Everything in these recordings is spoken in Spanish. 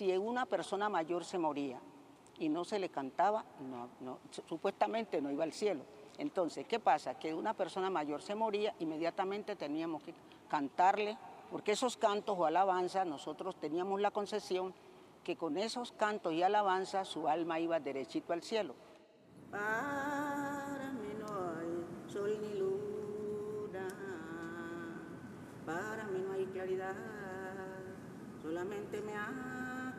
si una persona mayor se moría y no se le cantaba, supuestamente no iba al cielo. Entonces, ¿qué pasa? Que una persona mayor se moría, inmediatamente teníamos que cantarle, porque esos cantos o alabanzas, nosotros teníamos la concesión que con esos cantos y alabanzas su alma iba derechito al cielo. Para mí no hay sol ni luna, para mí no hay claridad, solamente me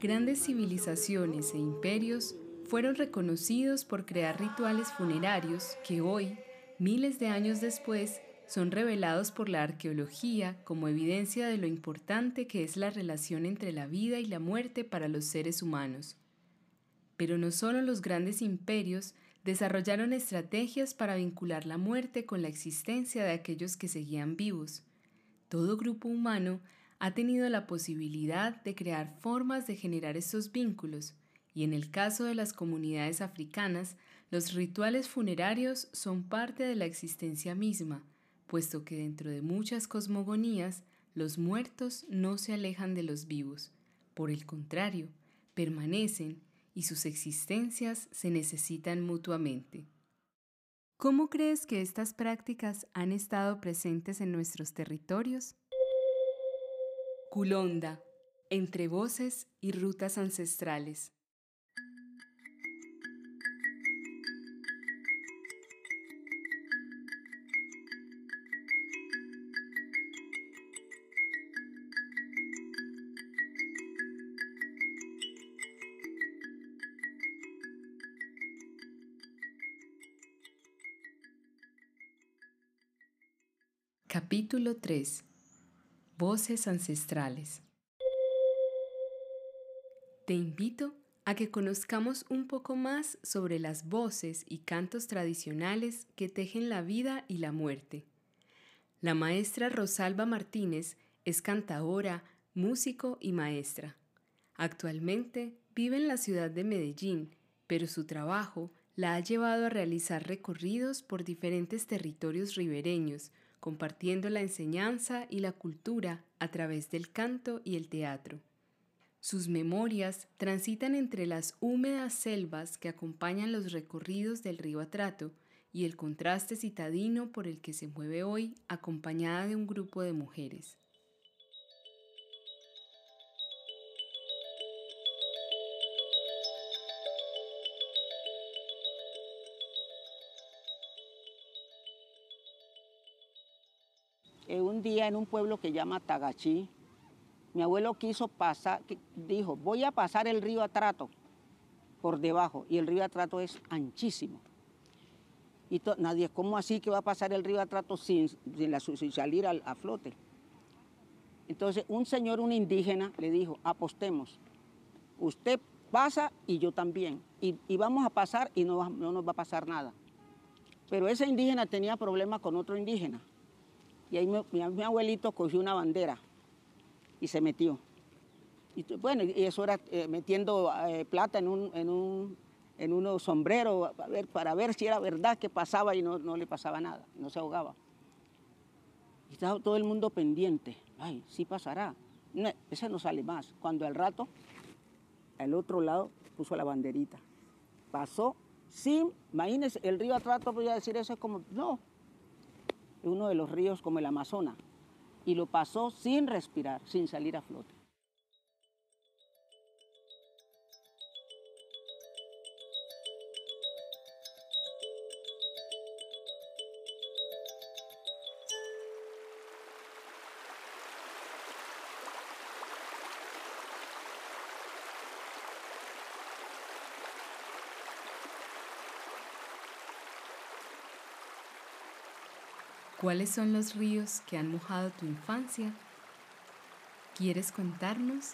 Grandes civilizaciones e imperios fueron reconocidos por crear rituales funerarios que hoy, miles de años después, son revelados por la arqueología como evidencia de lo importante que es la relación entre la vida y la muerte para los seres humanos. Pero no solo los grandes imperios desarrollaron estrategias para vincular la muerte con la existencia de aquellos que seguían vivos. Todo grupo humano ha tenido la posibilidad de crear formas de generar estos vínculos, y en el caso de las comunidades africanas, los rituales funerarios son parte de la existencia misma, puesto que dentro de muchas cosmogonías los muertos no se alejan de los vivos, por el contrario, permanecen y sus existencias se necesitan mutuamente. ¿Cómo crees que estas prácticas han estado presentes en nuestros territorios? Culonda, entre voces y rutas ancestrales. Capítulo 3 Voces ancestrales. Te invito a que conozcamos un poco más sobre las voces y cantos tradicionales que tejen la vida y la muerte. La maestra Rosalba Martínez es cantadora, músico y maestra. Actualmente vive en la ciudad de Medellín, pero su trabajo la ha llevado a realizar recorridos por diferentes territorios ribereños, compartiendo la enseñanza y la cultura a través del canto y el teatro. Sus memorias transitan entre las húmedas selvas que acompañan los recorridos del río Atrato y el contraste citadino por el que se mueve hoy acompañada de un grupo de mujeres. Eh, un día en un pueblo que llama Tagachí, mi abuelo quiso pasar, dijo, voy a pasar el río Atrato por debajo, y el río Atrato es anchísimo. Y nadie, ¿cómo así que va a pasar el río Atrato sin, salir a, flote? Entonces un señor, un indígena, le dijo, apostemos, usted pasa y yo también, y, vamos a pasar y no nos va a pasar nada. Pero ese indígena tenía problemas con otro indígena. Y ahí mi, abuelito cogió una bandera y se metió. Y bueno, y eso era eh, metiendo eh, plata en un, en un en unos sombreros para ver si era verdad que pasaba y no, le pasaba nada, no se ahogaba. Y estaba todo el mundo pendiente, ay, sí pasará. ese no sale más. Cuando al rato, al otro lado puso la banderita. Pasó sin, imagínense, el río Atrato podía decir eso es como, no, uno de los ríos como el Amazonas, y lo pasó sin respirar, sin salir a flote. ¿Cuáles son los ríos que han mojado tu infancia? ¿Quieres contarnos?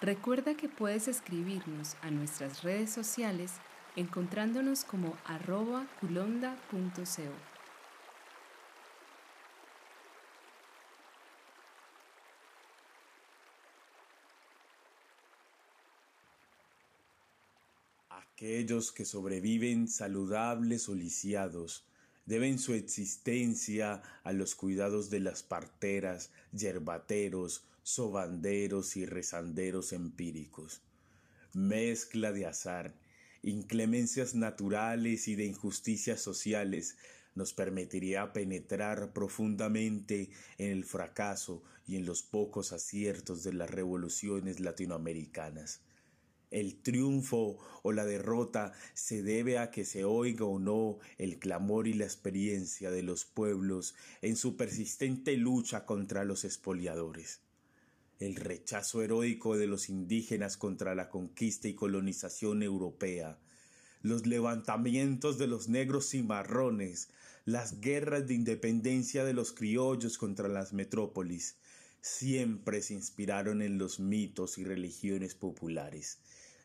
Recuerda que puedes escribirnos a nuestras redes sociales encontrándonos como culonda.co. Aquellos que sobreviven saludables o lisiados deben su existencia a los cuidados de las parteras, yerbateros, sobanderos y rezanderos empíricos. Mezcla de azar, inclemencias naturales y de injusticias sociales nos permitiría penetrar profundamente en el fracaso y en los pocos aciertos de las revoluciones latinoamericanas. El triunfo o la derrota se debe a que se oiga o no el clamor y la experiencia de los pueblos en su persistente lucha contra los expoliadores el rechazo heroico de los indígenas contra la conquista y colonización europea, los levantamientos de los negros y marrones, las guerras de independencia de los criollos contra las metrópolis, siempre se inspiraron en los mitos y religiones populares,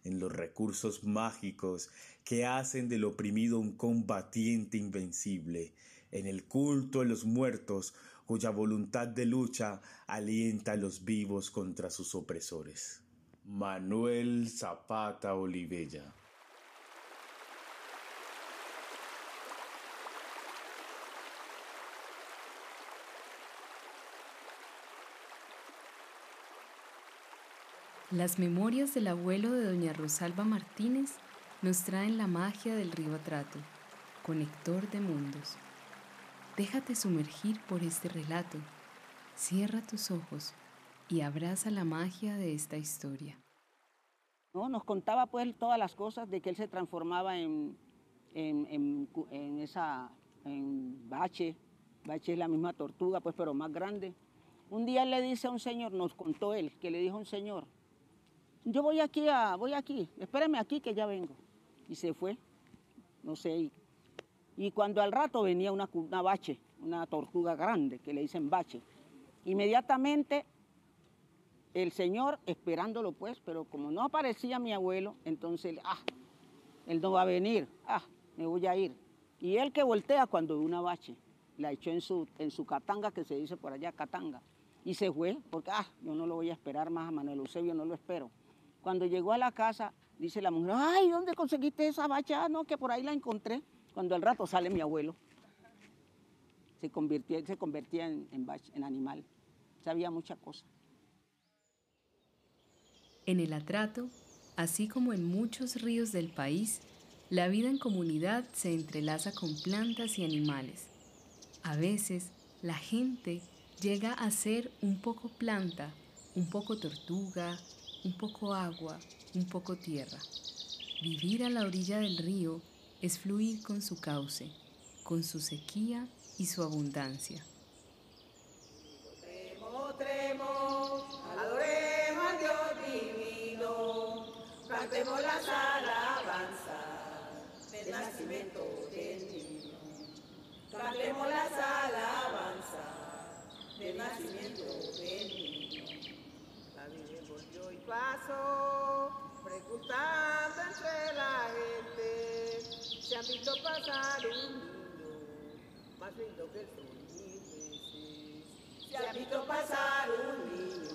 en los recursos mágicos que hacen del oprimido un combatiente invencible, en el culto a los muertos cuya voluntad de lucha alienta a los vivos contra sus opresores. Manuel Zapata Olivella Las memorias del abuelo de doña Rosalba Martínez nos traen la magia del río Atrato, conector de mundos. Déjate sumergir por este relato. Cierra tus ojos y abraza la magia de esta historia. No, nos contaba pues todas las cosas de que él se transformaba en, en, esa en bache. Bache es la misma tortuga, pues, pero más grande. Un día le dice a un señor, nos contó él, que le dijo a un señor, yo voy aquí, a, voy aquí, espérame aquí que ya vengo. Y se fue, no sé, y cuando al rato venía una, bache, una tortuga grande que le dicen bache, inmediatamente el señor esperándolo pues, pero como no aparecía mi abuelo, entonces, ah, él no va a venir, ah, me voy a ir. Y él que voltea cuando ve una bache, la echó en su, en su catanga, que se dice por allá, catanga, y se fue, porque, ah, yo no lo voy a esperar más a Manuel Eusebio, no lo espero. Cuando llegó a la casa, dice la mujer, ay, ¿dónde conseguiste esa bache? Ah, no, que por ahí la encontré. Cuando al rato sale mi abuelo, se convirtió, se convertía en, en, animal. Sabía muchas cosas. En el atrato, así como en muchos ríos del país, la vida en comunidad se entrelaza con plantas y animales. A veces, la gente llega a ser un poco planta, un poco tortuga, un poco agua, un poco tierra. Vivir a la orilla del río es fluir con su cauce, con su sequía y su abundancia. Tremo, tremo, Dios divino, cantemos las alabanzas del nacimiento del niño. Cantemos las alabanzas del nacimiento del niño. Pasó, preguntando entre la gente se ha visto pasar un niño más lindo que el sol. Mil Se ha visto pasar un niño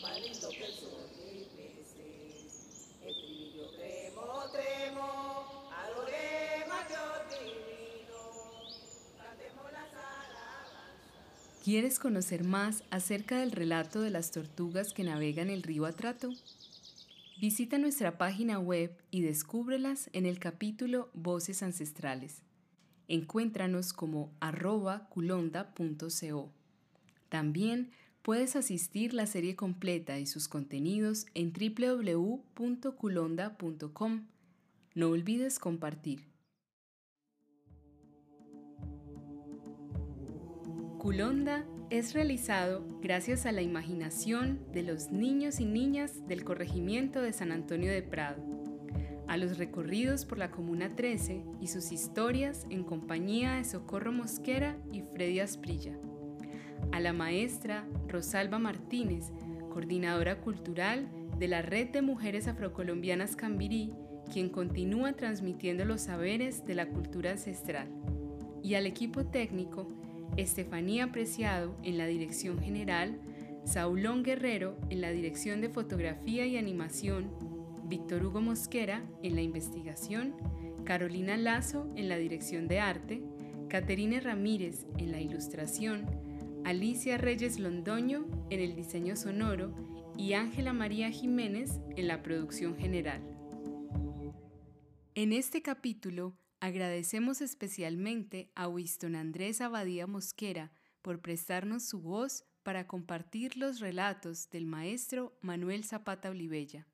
más lindo que el sol mil veces. Estribillo tremo, tremo, adoremos a Dios divino, cantemos las alabanzas. ¿Quieres conocer más acerca del relato de las tortugas que navegan el río Atrato? Visita nuestra página web y descúbrelas en el capítulo Voces Ancestrales. Encuéntranos como culonda.co. También puedes asistir la serie completa y sus contenidos en www.culonda.com. No olvides compartir. Culonda es realizado gracias a la imaginación de los niños y niñas del corregimiento de San Antonio de Prado, a los recorridos por la Comuna 13 y sus historias en compañía de Socorro Mosquera y Freddy Asprilla, a la maestra Rosalba Martínez, coordinadora cultural de la Red de Mujeres Afrocolombianas Cambirí, quien continúa transmitiendo los saberes de la cultura ancestral, y al equipo técnico, Estefanía Preciado en la dirección general, Saulón Guerrero en la dirección de fotografía y animación, Víctor Hugo Mosquera en la investigación, Carolina Lazo en la dirección de arte, Caterine Ramírez en la ilustración, Alicia Reyes Londoño en el diseño sonoro y Ángela María Jiménez en la producción general. En este capítulo agradecemos especialmente a Winston Andrés Abadía Mosquera por prestarnos su voz para compartir los relatos del maestro Manuel Zapata Olivella.